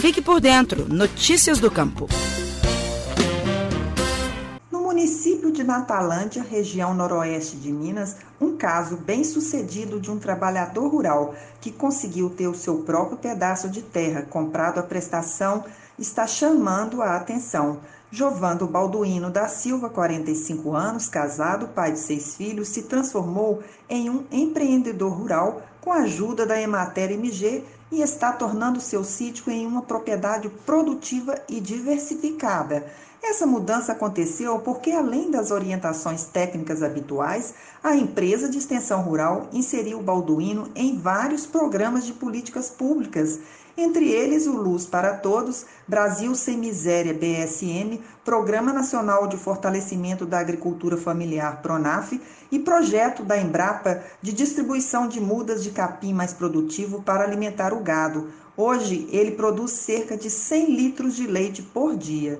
Fique por dentro. Notícias do Campo. No município de Natalândia, região noroeste de Minas, um caso bem sucedido de um trabalhador rural que conseguiu ter o seu próprio pedaço de terra comprado à prestação está chamando a atenção. Jovando Balduino da Silva, 45 anos, casado, pai de seis filhos, se transformou em um empreendedor rural com a ajuda da Emater MG e está tornando seu sítio em uma propriedade produtiva e diversificada. Essa mudança aconteceu porque, além das orientações técnicas habituais, a empresa de extensão rural inseriu o Balduino em vários programas de políticas públicas entre eles o Luz para Todos, Brasil Sem Miséria BSM, Programa Nacional de Fortalecimento da Agricultura Familiar PRONAF e projeto da Embrapa de distribuição de mudas de capim mais produtivo para alimentar o gado. Hoje ele produz cerca de 100 litros de leite por dia.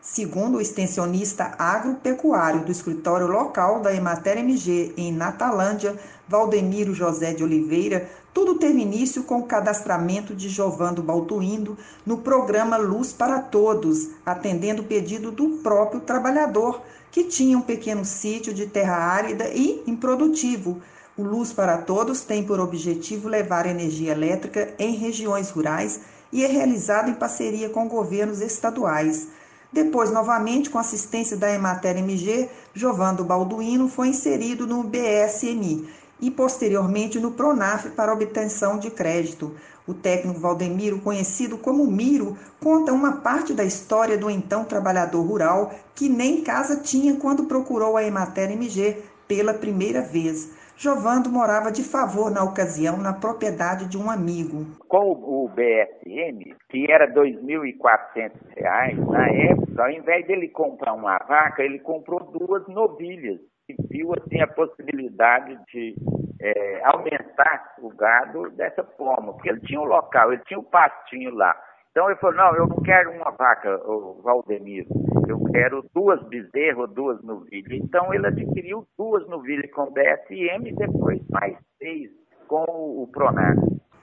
Segundo o extensionista agropecuário do escritório local da Emater MG em Natalândia, Valdemiro José de Oliveira, tudo teve início com o cadastramento de Jovando Baltuindo no programa Luz para Todos, atendendo o pedido do próprio trabalhador, que tinha um pequeno sítio de terra árida e improdutivo. O Luz para Todos tem por objetivo levar energia elétrica em regiões rurais e é realizado em parceria com governos estaduais. Depois, novamente, com assistência da Emater MG, Jovando Balduino foi inserido no BSMI e posteriormente no Pronaf para obtenção de crédito. O técnico Valdemiro, conhecido como Miro, conta uma parte da história do então trabalhador rural que nem casa tinha quando procurou a Emater MG pela primeira vez. Jovando morava de favor na ocasião na propriedade de um amigo. Com o BSM, que era R$ 2.400, na época, ao invés dele comprar uma vaca, ele comprou duas novilhas e viu assim, a possibilidade de é, aumentar o gado dessa forma, porque ele tinha um local, ele tinha um pastinho lá. Então ele falou, não, eu não quero uma vaca, o Valdemiro, eu quero duas bezerros, duas novilhas. Então ele adquiriu duas novilhas com BSM e depois mais seis com o Pronar.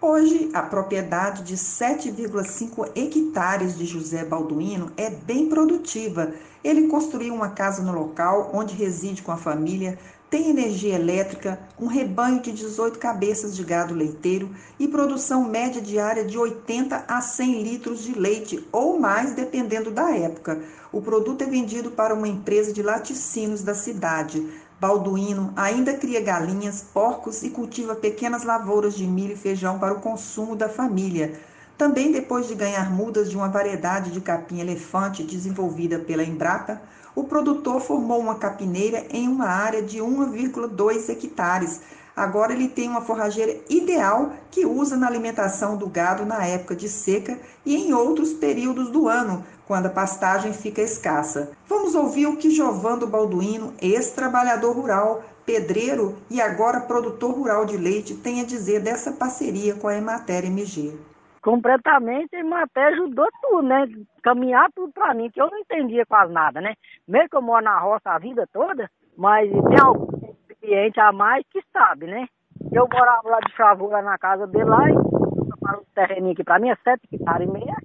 Hoje, a propriedade de 7,5 hectares de José Balduino é bem produtiva. Ele construiu uma casa no local onde reside com a família, tem energia elétrica, um rebanho de 18 cabeças de gado leiteiro e produção média diária de 80 a 100 litros de leite ou mais, dependendo da época. O produto é vendido para uma empresa de laticínios da cidade. Balduino ainda cria galinhas, porcos e cultiva pequenas lavouras de milho e feijão para o consumo da família. Também depois de ganhar mudas de uma variedade de capim-elefante desenvolvida pela Embrapa, o produtor formou uma capineira em uma área de 1,2 hectares. Agora ele tem uma forrageira ideal que usa na alimentação do gado na época de seca e em outros períodos do ano, quando a pastagem fica escassa. Vamos ouvir o que Jovando Balduino, ex-trabalhador rural, pedreiro e agora produtor rural de leite, tem a dizer dessa parceria com a Emater MG. Completamente, a Emater ajudou tudo, né? Caminhar tudo para mim, que eu não entendia quase nada, né? Mesmo que eu moro na roça a vida toda, mas tem algum cliente a mais que sabe, né? Eu morava lá de favor lá na casa dele lá e para o terreninho aqui para mim é sete hectares e meia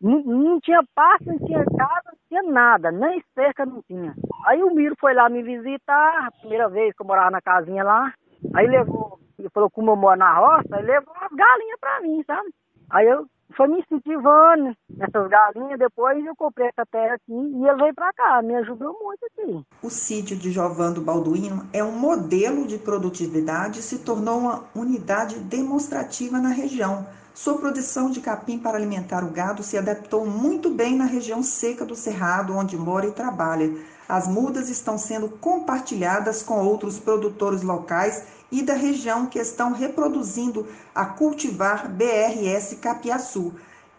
não, não tinha pasto, não tinha casa, não tinha nada, nem cerca não tinha. Aí o Miro foi lá me visitar, a primeira vez que eu morava na casinha lá. Aí levou, ele falou como eu moro na roça, ele levou umas galinhas pra mim, sabe? Aí eu foi me incentivando nessas galinhas. Depois eu comprei essa terra aqui e ele veio para cá, me ajudou muito aqui. O sítio de Jovando Balduino é um modelo de produtividade e se tornou uma unidade demonstrativa na região sua produção de capim para alimentar o gado se adaptou muito bem na região seca do Cerrado, onde mora e trabalha. As mudas estão sendo compartilhadas com outros produtores locais e da região que estão reproduzindo a cultivar BRS Capiaçu.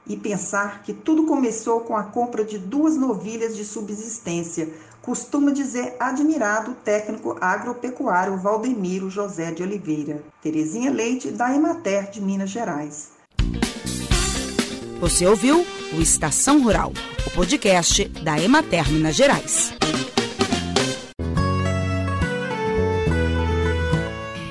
E pensar que tudo começou com a compra de duas novilhas de subsistência, costuma dizer admirado o técnico agropecuário Valdemiro José de Oliveira. Terezinha Leite, da Emater de Minas Gerais. Você ouviu o Estação Rural, o podcast da Emater Minas Gerais.